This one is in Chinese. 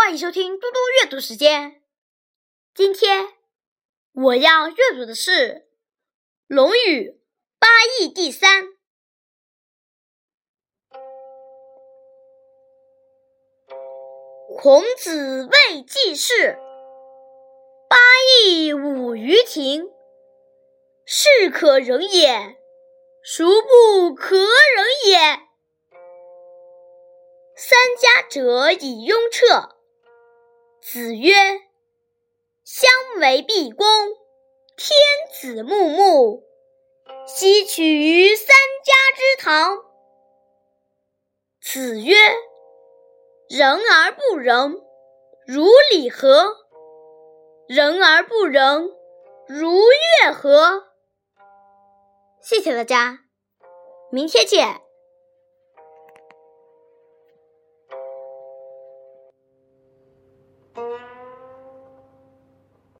欢迎收听嘟嘟阅读时间。今天我要阅读的是《论语·八义》第三。孔子谓季氏：“八义五于庭，是可忍也，孰不可忍也？”三家者以雍彻。子曰：“相为毕恭，天子穆穆，奚取于三家之堂？”子曰：“仁而不仁，如礼何？仁而不仁，如乐何？”谢谢大家，明天见。